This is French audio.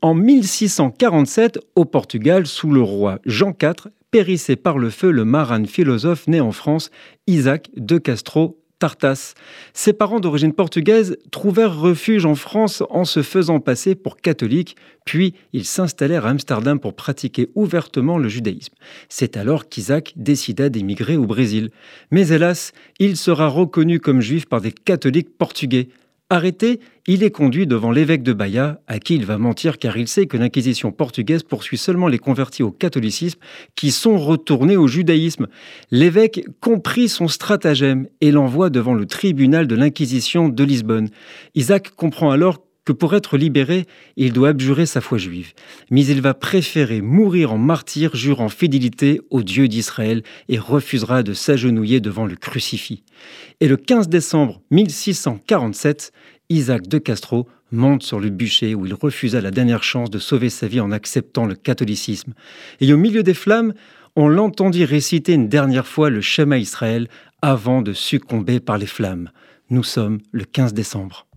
En 1647, au Portugal, sous le roi Jean IV, périssait par le feu le marin philosophe né en France, Isaac de Castro Tartas. Ses parents d'origine portugaise trouvèrent refuge en France en se faisant passer pour catholiques, puis ils s'installèrent à Amsterdam pour pratiquer ouvertement le judaïsme. C'est alors qu'Isaac décida d'émigrer au Brésil. Mais hélas, il sera reconnu comme juif par des catholiques portugais. Arrêté, il est conduit devant l'évêque de Bahia, à qui il va mentir car il sait que l'Inquisition portugaise poursuit seulement les convertis au catholicisme qui sont retournés au judaïsme. L'évêque comprit son stratagème et l'envoie devant le tribunal de l'Inquisition de Lisbonne. Isaac comprend alors que pour être libéré, il doit abjurer sa foi juive. Mais il va préférer mourir en martyr, jurant fidélité au Dieu d'Israël et refusera de s'agenouiller devant le crucifix. Et le 15 décembre 1647, Isaac de Castro monte sur le bûcher où il refusa la dernière chance de sauver sa vie en acceptant le catholicisme. Et au milieu des flammes, on l'entendit réciter une dernière fois le schéma Israël avant de succomber par les flammes. Nous sommes le 15 décembre.